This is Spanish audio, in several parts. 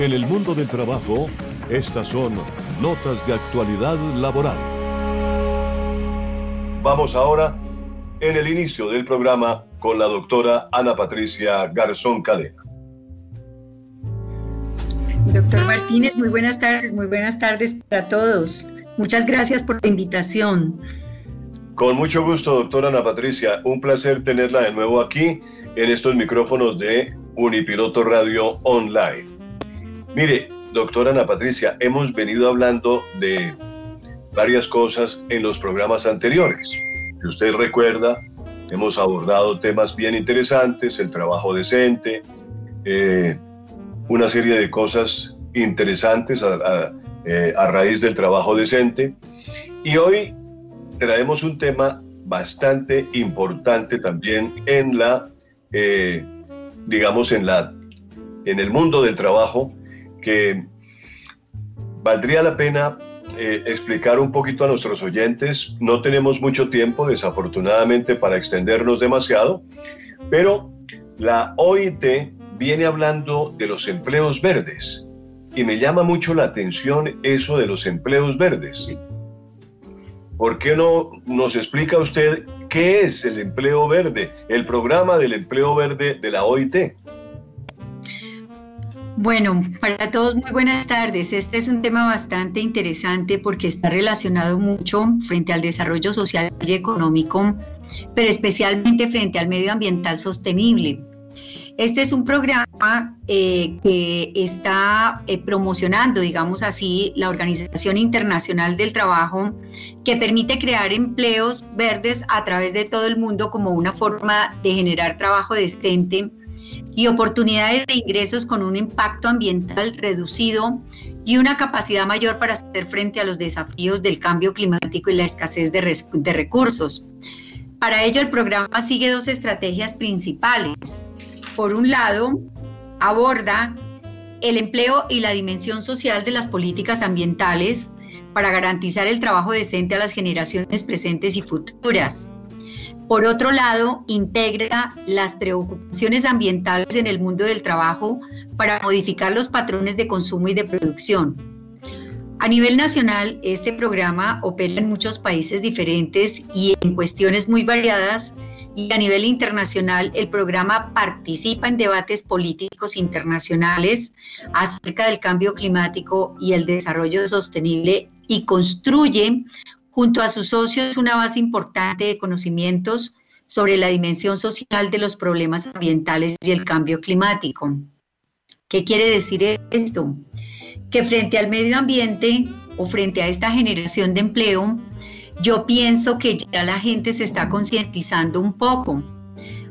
En el mundo del trabajo, estas son notas de actualidad laboral. Vamos ahora en el inicio del programa con la doctora Ana Patricia Garzón Cadena. Doctor Martínez, muy buenas tardes, muy buenas tardes para todos. Muchas gracias por la invitación. Con mucho gusto, doctora Ana Patricia. Un placer tenerla de nuevo aquí en estos micrófonos de Unipiloto Radio Online. Mire, doctora Ana Patricia, hemos venido hablando de varias cosas en los programas anteriores. Si usted recuerda, hemos abordado temas bien interesantes, el trabajo decente, eh, una serie de cosas interesantes eh, a, raíz del trabajo decente. Y hoy traemos un tema bastante importante también en la, eh, digamos, en la, en el mundo del trabajo, que valdría la pena eh, explicar un poquito a nuestros oyentes. No tenemos mucho tiempo, desafortunadamente, para extendernos demasiado, pero la OIT viene hablando de los empleos verdes y me llama mucho la atención eso de los empleos verdes. ¿Por qué no nos explica usted qué es el empleo verde, el programa del empleo verde de la OIT? Bueno, para todos muy buenas tardes. Este es un tema bastante interesante porque está relacionado mucho frente al desarrollo social y económico, pero especialmente frente al medio ambiental sostenible. Este es un programa eh, que está eh, promocionando, digamos así, la Organización Internacional del Trabajo, que permite crear empleos verdes a través de todo el mundo como una forma de generar trabajo decente y oportunidades de ingresos con un impacto ambiental reducido y una capacidad mayor para hacer frente a los desafíos del cambio climático y la escasez de, de recursos. Para ello, el programa sigue dos estrategias principales por un lado, aborda el empleo y la dimensión social de las políticas ambientales para garantizar el trabajo decente a las generaciones presentes y futuras. Por otro lado, integra las preocupaciones ambientales en el mundo del trabajo para modificar los patrones de consumo y de producción. A nivel nacional, este programa opera en muchos países diferentes y en cuestiones muy variadas y a nivel internacional el programa participa en debates políticos internacionales acerca del cambio climático y el desarrollo sostenible y construye junto a sus socios una base importante de conocimientos sobre la dimensión social de los problemas ambientales y el cambio climático. ¿Qué quiere decir esto? Que frente al medio ambiente o frente a esta generación de empleo, yo pienso que ya la gente se está concientizando un poco.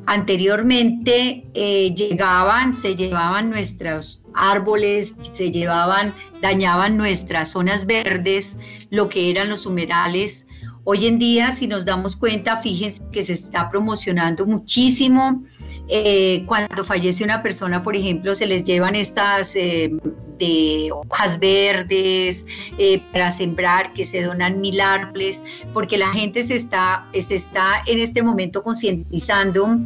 Anteriormente eh, llegaban, se llevaban nuestros árboles, se llevaban, dañaban nuestras zonas verdes, lo que eran los humedales. Hoy en día, si nos damos cuenta, fíjense que se está promocionando muchísimo eh, cuando fallece una persona, por ejemplo, se les llevan estas eh, de hojas verdes eh, para sembrar, que se donan mil árboles, porque la gente se está, se está en este momento concientizando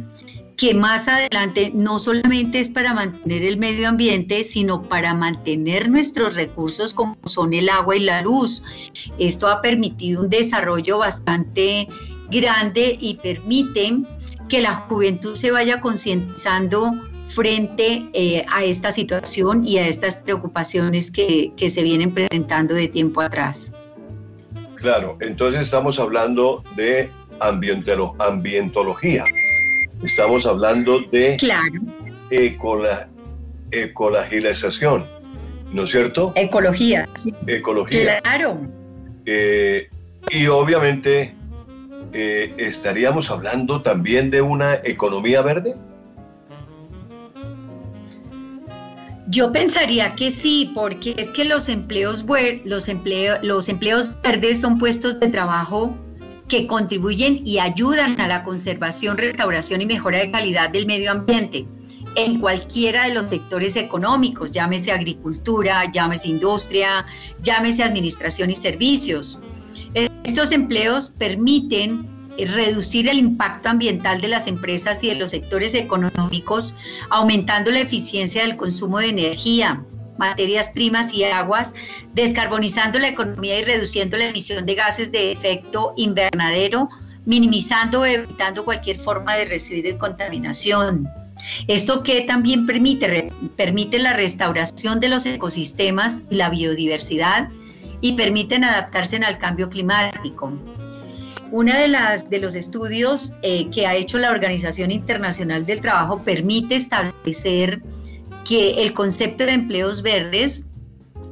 que más adelante no solamente es para mantener el medio ambiente, sino para mantener nuestros recursos como son el agua y la luz. Esto ha permitido un desarrollo bastante grande y permite que la juventud se vaya concientizando frente eh, a esta situación y a estas preocupaciones que, se vienen presentando de tiempo atrás. Claro, entonces estamos hablando de ambientología, estamos hablando de claro. ecola, ecologización, ¿no es cierto? Ecología. Ecología. Claro. Eh, y obviamente eh, ¿estaríamos hablando también de una economía verde? Yo pensaría que sí, porque es que los empleos, los, los empleos verdes son puestos de trabajo que contribuyen y ayudan a la conservación, restauración y mejora de calidad del medio ambiente en cualquiera de los sectores económicos, llámese agricultura, llámese industria, llámese administración y servicios. Estos empleos permiten eh, reducir el impacto ambiental de las empresas y de los sectores económicos, aumentando la eficiencia del consumo de energía, materias primas y aguas, descarbonizando la economía y reduciendo la emisión de gases de efecto invernadero, minimizando o evitando cualquier forma de residuo y contaminación. Esto que también permite, permite la restauración de los ecosistemas y la biodiversidad y permiten adaptarse al cambio climático. Una de las de los estudios eh, que ha hecho la Organización Internacional del Trabajo permite establecer que el concepto de empleos verdes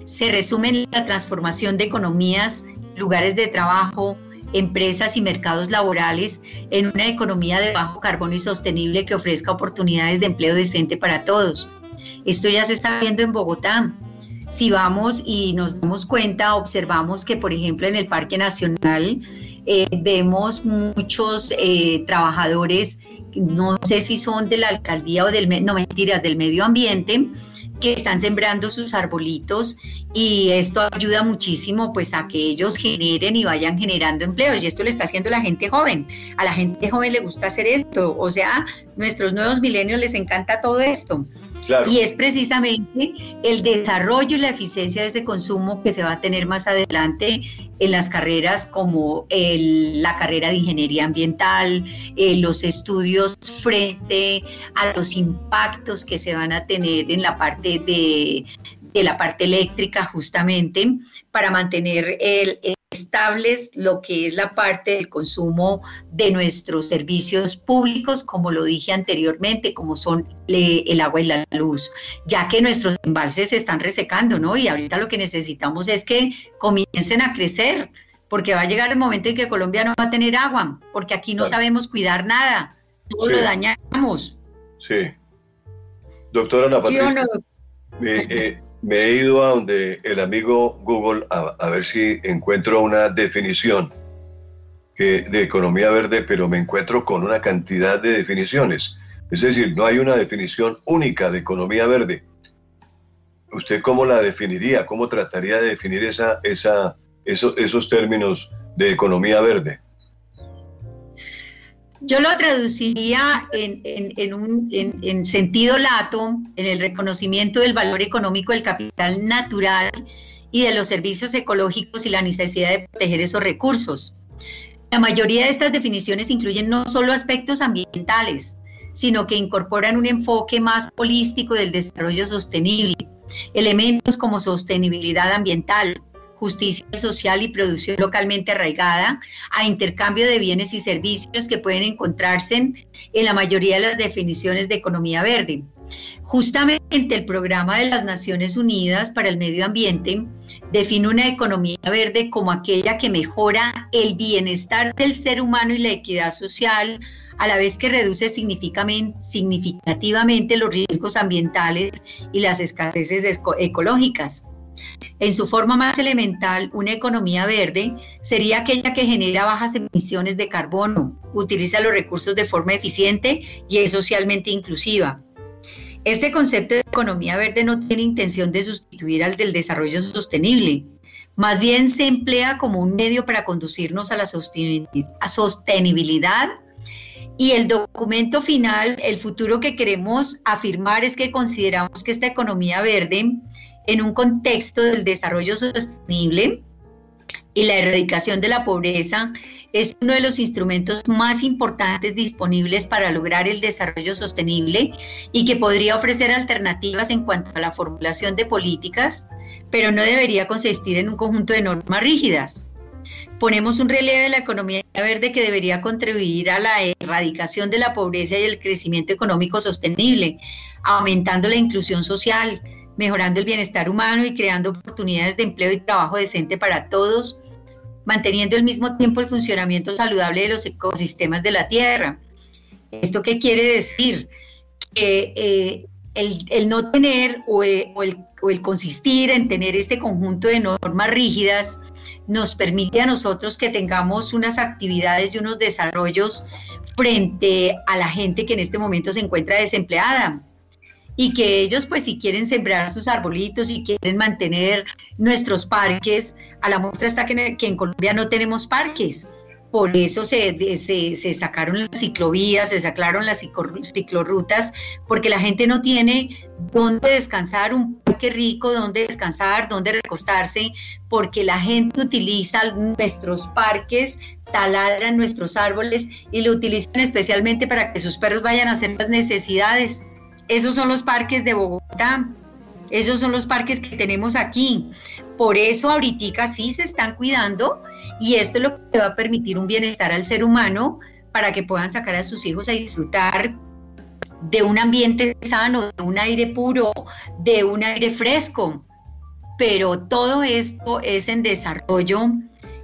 se resume en la transformación de economías, lugares de trabajo, empresas y mercados laborales en una economía de bajo carbono y sostenible que ofrezca oportunidades de empleo decente para todos. Esto ya se está viendo en Bogotá. Si vamos y nos damos cuenta, observamos que, por ejemplo, en el Parque Nacional eh, vemos muchos eh, trabajadores, no sé si son de la alcaldía o del, no mentiras, del medio ambiente, que están sembrando sus arbolitos y esto ayuda muchísimo pues a que ellos generen y vayan generando empleos y esto lo está haciendo la gente joven. A la gente joven le gusta hacer esto, o sea, nuestros nuevos milenios les encanta todo esto. Y es precisamente el desarrollo y la eficiencia de ese consumo que se va a tener más adelante en las carreras como la carrera de ingeniería ambiental, eh, los estudios frente a los impactos que se van a tener en la parte de, de la parte eléctrica justamente para mantener el, estables lo que es la parte del consumo de nuestros servicios públicos, como lo dije anteriormente, como son el agua y la luz, ya que nuestros embalses se están resecando, ¿no? Y ahorita lo que necesitamos es que comiencen a crecer, porque va a llegar el momento en que Colombia no va a tener agua, porque aquí no sabemos cuidar nada, todo lo dañamos. Sí. Doctora Ana Patricia, eh, me he ido a donde el amigo Google a, ver si encuentro una definición de economía verde, pero me encuentro con una cantidad de definiciones. Es decir, no hay una definición única de economía verde. ¿Usted cómo la definiría? ¿Cómo trataría de definir esa, esa, esos términos de economía verde? Yo lo traduciría en, un, en, sentido lato, en el reconocimiento del valor económico del capital natural y de los servicios ecológicos y la necesidad de proteger esos recursos. La mayoría de estas definiciones incluyen no solo aspectos ambientales, sino que incorporan un enfoque más holístico del desarrollo sostenible, elementos como sostenibilidad ambiental, justicia social y producción localmente arraigada, a intercambio de bienes y servicios que pueden encontrarse en, la mayoría de las definiciones de economía verde. Justamente el programa de las Naciones Unidas para el Medio Ambiente define una economía verde como aquella que mejora el bienestar del ser humano y la equidad social, a la vez que reduce significativamente los riesgos ambientales y las escaseces ecológicas. En su forma más elemental, una economía verde sería aquella que genera bajas emisiones de carbono, utiliza los recursos de forma eficiente y es socialmente inclusiva. Este concepto de economía verde no tiene intención de sustituir al del desarrollo sostenible, más bien se emplea como un medio para conducirnos a la sostenibilidad y el documento final, el futuro que queremos afirmar es que consideramos que esta economía verde en un contexto del desarrollo sostenible y la erradicación de la pobreza es uno de los instrumentos más importantes disponibles para lograr el desarrollo sostenible y que podría ofrecer alternativas en cuanto a la formulación de políticas, pero no debería consistir en un conjunto de normas rígidas. Ponemos un relieve de la economía verde que debería contribuir a la erradicación de la pobreza y el crecimiento económico sostenible, aumentando la inclusión social, mejorando el bienestar humano y creando oportunidades de empleo y trabajo decente para todos, manteniendo al mismo tiempo el funcionamiento saludable de los ecosistemas de la Tierra. ¿Esto qué quiere decir? Que eh, el, no tener o el, consistir en tener este conjunto de normas rígidas nos permite a nosotros que tengamos unas actividades y unos desarrollos frente a la gente que en este momento se encuentra desempleada y que ellos pues si quieren sembrar sus arbolitos y quieren mantener nuestros parques, a la muestra está que, en Colombia no tenemos parques. por eso se, se, sacaron las ciclovías, se sacaron las ciclorrutas, porque la gente no tiene dónde descansar, un parque rico, dónde descansar, dónde recostarse, porque la gente utiliza nuestros parques, taladran nuestros árboles y lo utilizan especialmente para que sus perros vayan a hacer las necesidades. Esos son los parques de Bogotá. Esos son los parques que tenemos aquí. Por eso ahorita sí se están cuidando y esto es lo que va a permitir un bienestar al ser humano para que puedan sacar a sus hijos a disfrutar de un ambiente sano, de un aire puro, de un aire fresco. Pero todo esto es en desarrollo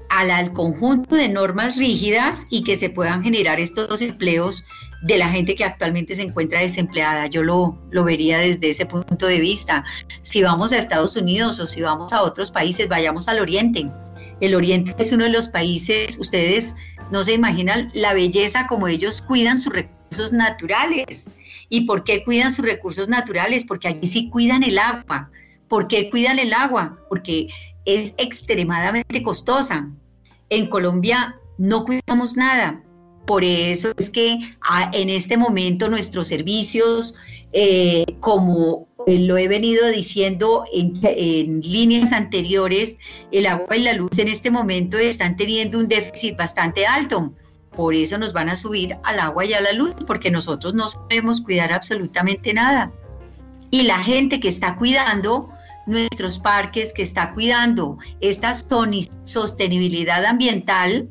al, al conjunto de normas rígidas y que se puedan generar estos empleos de la gente que actualmente se encuentra desempleada. Yo lo, lo vería desde ese punto de vista. Si vamos a Estados Unidos o si vamos a otros países, vayamos al Oriente. El Oriente es uno de los países, ustedes no se imaginan la belleza como ellos cuidan sus recursos naturales. ¿Y por qué cuidan sus recursos naturales? Porque allí sí cuidan el agua. ¿Por qué cuidan el agua? Porque es extremadamente costosa. En Colombia no cuidamos nada. Por eso es que ah, en este momento nuestros servicios, eh, como lo he venido diciendo en, líneas anteriores, el agua y la luz en este momento están teniendo un déficit bastante alto. Por eso nos van a subir al agua y a la luz, porque nosotros no sabemos cuidar absolutamente nada. Y la gente que está cuidando nuestros parques, que está cuidando esta sostenibilidad ambiental,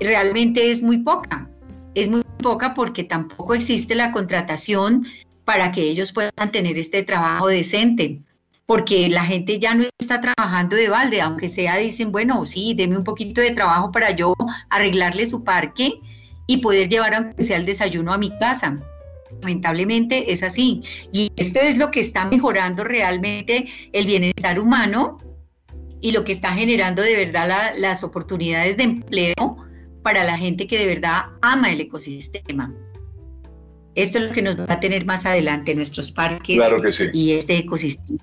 realmente es muy poca. Es muy poca porque tampoco existe la contratación para que ellos puedan tener este trabajo decente, porque la gente ya no está trabajando de balde, aunque sea dicen, bueno, sí, deme un poquito de trabajo para yo arreglarle su parque y poder llevar aunque sea el desayuno a mi casa. Lamentablemente es así. Y esto es lo que está mejorando realmente el bienestar humano y lo que está generando de verdad las oportunidades de empleo para la gente que de verdad ama el ecosistema. Esto es lo que nos va a tener más adelante nuestros parques y este ecosistema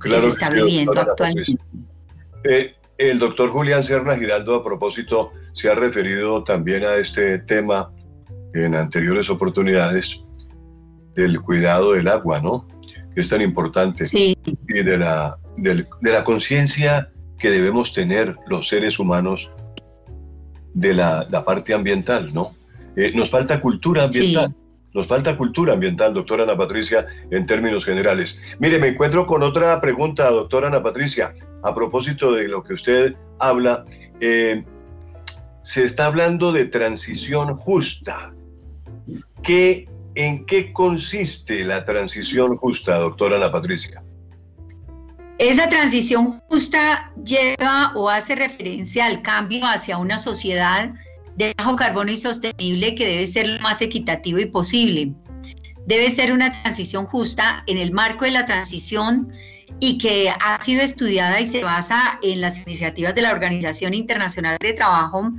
que se está viviendo actualmente. Eh, el doctor Julián Serna Giraldo, a propósito, se ha referido también a este tema en anteriores oportunidades del cuidado del agua, ¿no? Que es tan importante. Sí. Y de la, de la conciencia que debemos tener los seres humanos de la, parte ambiental, ¿no? Eh, nos falta cultura ambiental. Nos falta cultura ambiental, doctora Ana Patricia, en términos generales. Mire, me encuentro con otra pregunta, doctora Ana Patricia, a propósito de lo que usted habla. Eh, se está hablando de transición justa. ¿Qué, ¿En qué consiste la transición justa, doctora Ana Patricia? Esa transición justa lleva o hace referencia al cambio hacia una sociedad de bajo carbono y sostenible que debe ser lo más equitativo y posible. Debe ser una transición justa en el marco de la transición y que ha sido estudiada y se basa en las iniciativas de la Organización Internacional de Trabajo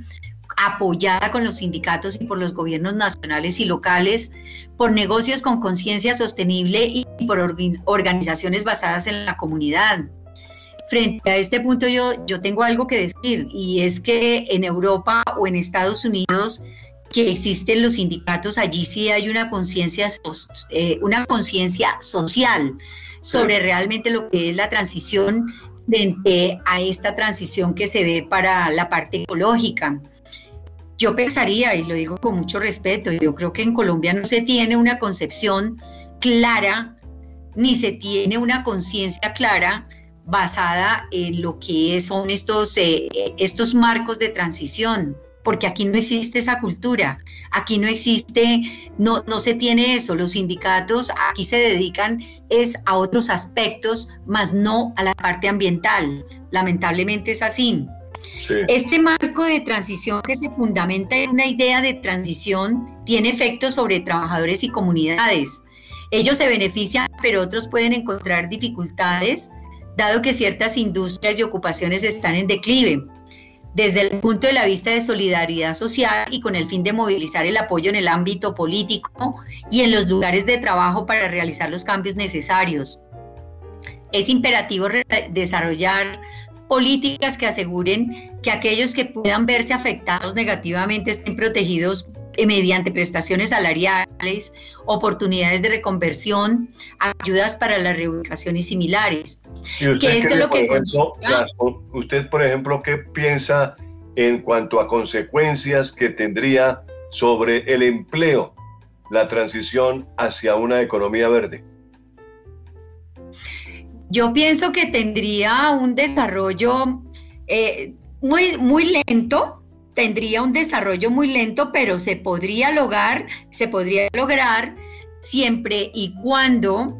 apoyada con los sindicatos y por los gobiernos nacionales y locales, por negocios con conciencia sostenible y por organizaciones basadas en la comunidad. Frente a este punto yo, yo tengo algo que decir y es que en Europa o en Estados Unidos que existen los sindicatos, allí sí hay una conciencia eh, una conciencia social sobre realmente lo que es la transición frente a esta transición que se ve para la parte ecológica. Yo pensaría, y lo digo con mucho respeto, yo creo que en Colombia no se tiene una concepción clara, ni se tiene una conciencia clara basada en lo que son estos, eh, estos marcos de transición, porque aquí no existe esa cultura, aquí no existe, no, no se tiene eso, los sindicatos aquí se dedican es a otros aspectos, más no a la parte ambiental, lamentablemente es así. Este marco de transición que se fundamenta en una idea de transición tiene efectos sobre trabajadores y comunidades. Ellos se benefician, pero otros pueden encontrar dificultades, dado que ciertas industrias y ocupaciones están en declive. Desde el punto de la vista de solidaridad social y con el fin de movilizar el apoyo en el ámbito político y en los lugares de trabajo para realizar los cambios necesarios. Es imperativo desarrollar políticas que aseguren que aquellos que puedan verse afectados negativamente estén protegidos eh, mediante prestaciones salariales, oportunidades de reconversión, ayudas para la reubicación y similares. usted, por ejemplo, ¿qué piensa en cuanto a consecuencias que tendría sobre el empleo la transición hacia una economía verde? Yo pienso que tendría un desarrollo eh, muy, muy lento, tendría un desarrollo muy lento, pero se podría lograr, se podría lograr siempre y cuando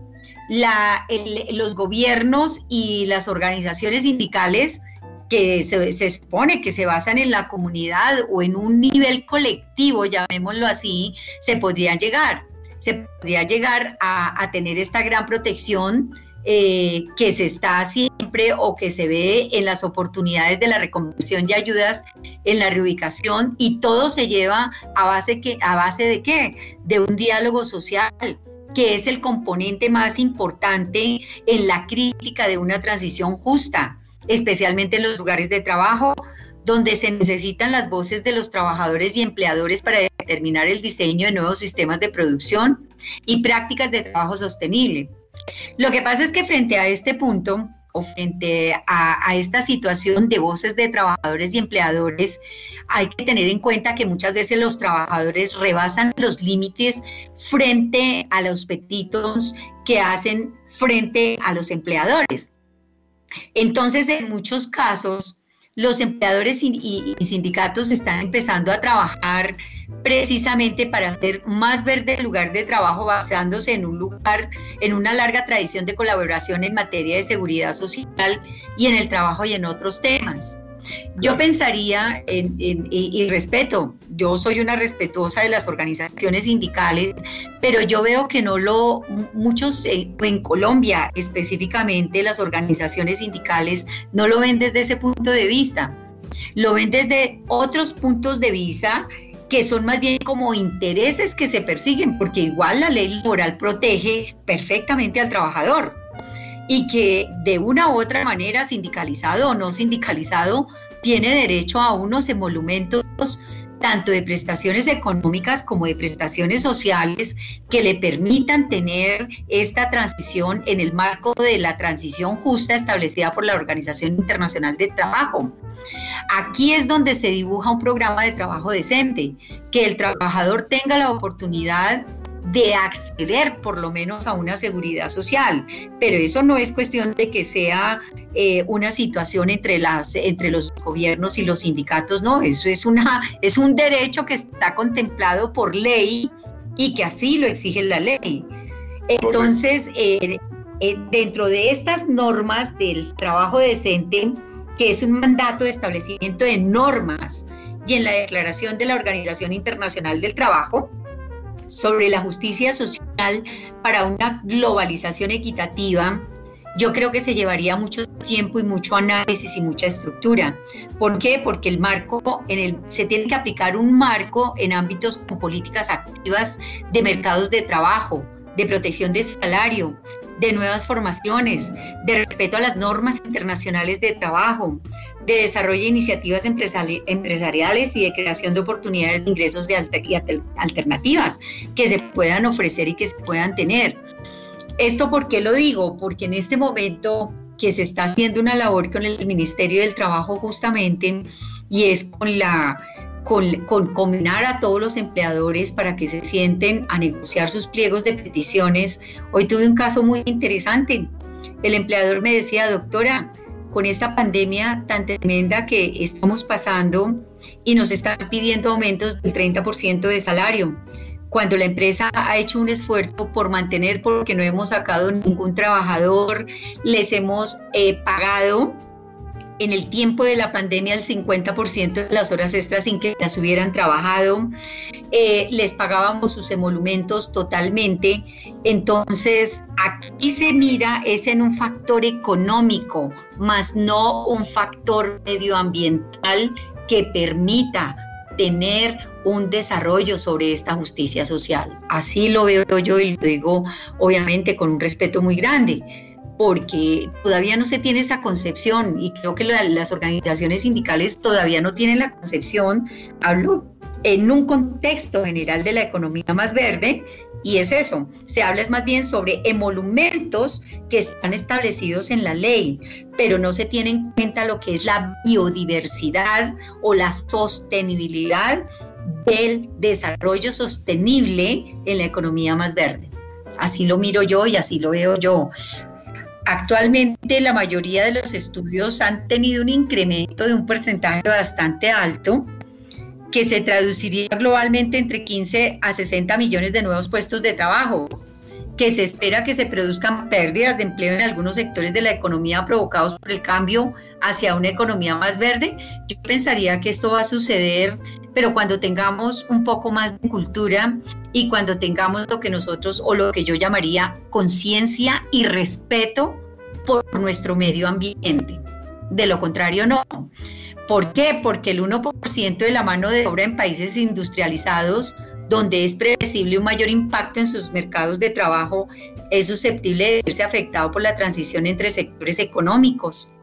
los gobiernos y las organizaciones sindicales que se, se, supone que se basan en la comunidad o en un nivel colectivo, llamémoslo así, se podrían llegar. Se podría llegar a, a tener esta gran protección eh, que se está siempre o que se ve en las oportunidades de la reconversión y ayudas en la reubicación y todo se lleva a base, que, a base de qué? De un diálogo social que es el componente más importante en la crítica de una transición justa, especialmente en los lugares de trabajo, donde se necesitan las voces de los trabajadores y empleadores para determinar el diseño de nuevos sistemas de producción y prácticas de trabajo sostenible. Lo que pasa es que frente a este punto o frente a, esta situación de voces de trabajadores y empleadores, hay que tener en cuenta que muchas veces los trabajadores rebasan los límites frente a los petitos que hacen frente a los empleadores. Entonces, en muchos casos, los empleadores y, sindicatos están empezando a trabajar precisamente para hacer más verde el lugar de trabajo basándose en un lugar, en una larga tradición de colaboración en materia de seguridad social y en el trabajo y en otros temas. Yo pensaría en, y, respeto, yo soy una respetuosa de las organizaciones sindicales, pero yo veo que no lo, muchos en Colombia específicamente las organizaciones sindicales no lo ven desde ese punto de vista, lo ven desde otros puntos de vista que son más bien como intereses que se persiguen, porque igual la ley laboral protege perfectamente al trabajador y que de una u otra manera, sindicalizado o no sindicalizado, tiene derecho a unos emolumentos tanto de prestaciones económicas como de prestaciones sociales que le permitan tener esta transición en el marco de la transición justa establecida por la Organización Internacional de Trabajo. Aquí es donde se dibuja un programa de trabajo decente, que el trabajador tenga la oportunidad de acceder por lo menos a una seguridad social. Pero eso no es cuestión de que sea eh, una situación entre, las, entre los gobiernos y los sindicatos, no, eso es, una, es un derecho que está contemplado por ley y que así lo exige la ley. Entonces, eh, eh, dentro de estas normas del trabajo decente, que es un mandato de establecimiento de normas, y en la declaración de la Organización Internacional del Trabajo, sobre la justicia social para una globalización equitativa, yo creo que se llevaría mucho tiempo y mucho análisis y mucha estructura. ¿Por qué? Porque el marco, en el, se tiene que aplicar un marco en ámbitos con políticas activas de mercados de trabajo, de protección de salario, de nuevas formaciones, de respeto a las normas internacionales de trabajo, de desarrollo de iniciativas empresariales y de creación de oportunidades de ingresos de alternativas que se puedan ofrecer y que se puedan tener. ¿Esto por qué lo digo? Porque en este momento que se está haciendo una labor con el Ministerio del Trabajo justamente y es con la con, combinar a todos los empleadores para que se sienten a negociar sus pliegos de peticiones. Hoy tuve un caso muy interesante. El empleador me decía, doctora, con esta pandemia tan tremenda que estamos pasando y nos están pidiendo aumentos del 30% de salario, cuando la empresa ha hecho un esfuerzo por mantener, porque no hemos sacado ningún trabajador, les hemos eh, pagado en el tiempo de la pandemia el 50% de las horas extras sin que las hubieran trabajado, eh, les pagábamos sus emolumentos totalmente. Entonces, aquí se mira es en un factor económico, más no un factor medioambiental que permita tener un desarrollo sobre esta justicia social. Así lo veo yo y lo digo obviamente con un respeto muy grande porque todavía no se tiene esa concepción y creo que las organizaciones sindicales todavía no tienen la concepción, hablo en un contexto general de la economía más verde y es eso, se habla es más bien sobre emolumentos que están establecidos en la ley, pero no se tiene en cuenta lo que es la biodiversidad o la sostenibilidad del desarrollo sostenible en la economía más verde. Así lo miro yo y así lo veo yo. Actualmente la mayoría de los estudios han tenido un incremento de un porcentaje bastante alto que se traduciría globalmente entre 15 a 60 millones de nuevos puestos de trabajo, que se espera que se produzcan pérdidas de empleo en algunos sectores de la economía provocados por el cambio hacia una economía más verde. Yo pensaría que esto va a suceder, pero cuando tengamos un poco más de cultura y cuando tengamos lo que nosotros o lo que yo llamaría conciencia y respeto por nuestro medio ambiente. De lo contrario, no. ¿Por qué? Porque el 1% de la mano de obra en países industrializados, donde es previsible un mayor impacto en sus mercados de trabajo, es susceptible de verse afectado por la transición entre sectores económicos.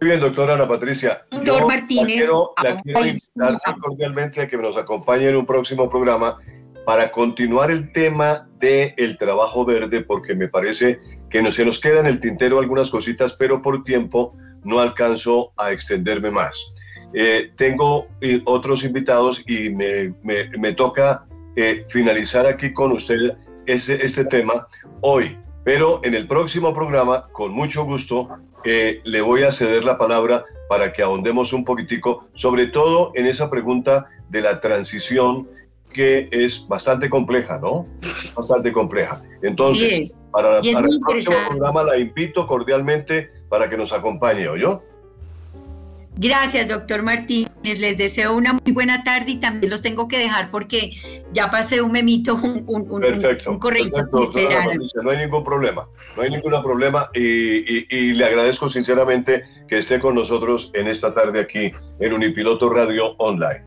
Muy bien, doctora Ana Patricia. Doctor Martínez. La quiero, invitar cordialmente a que nos acompañe en un próximo programa para continuar el tema del el trabajo verde, porque me parece que no, se nos quedan en el tintero algunas cositas, pero por tiempo no alcanzo a extenderme más. Eh, tengo eh, otros invitados y me, me, toca eh, finalizar aquí con usted este, este tema hoy, pero en el próximo programa, con mucho gusto, le voy a ceder la palabra para que ahondemos un poquitico, sobre todo en esa pregunta de la transición que es bastante compleja, ¿no? Bastante compleja. Entonces, para, para el próximo programa la invito cordialmente para que nos acompañe, yo Gracias, doctor Martínez. Les deseo una muy buena tarde y también los tengo que dejar porque ya pasé un memito, un, un, un, perfecto, un no hay ningún problema, no hay ningún problema y, y, le agradezco sinceramente que esté con nosotros en esta tarde aquí en Unipiloto Radio Online.